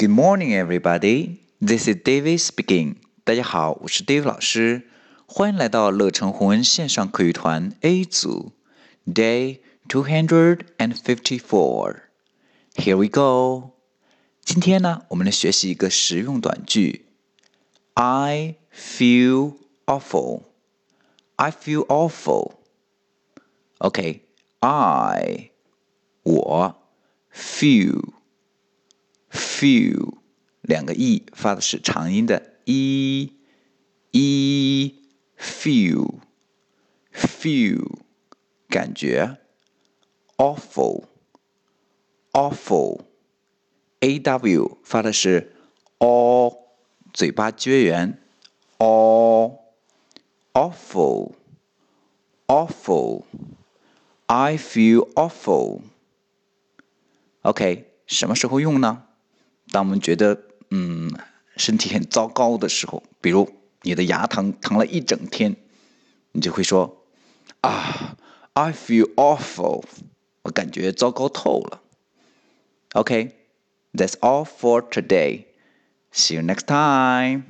Good morning, everybody. This is David speaking. 大家好，我是 David 老师，欢迎来到乐成红恩线上口语团 A 组，Day two hundred and fifty-four. Here we go. 今天呢，我们来学习一个实用短句。I feel awful. I feel awful. OK, I 我 feel feel 两个 e 发的是长音的 e e feel feel 感觉 awful awful a w 发的是 o 嘴巴撅圆 o awful awful I feel awful OK 什么时候用呢？ 当我们觉得嗯身体很糟糕的时候，比如你的牙疼疼了一整天，你就会说啊，I feel awful，我感觉糟糕透了。OK，that's all for today. See you next time.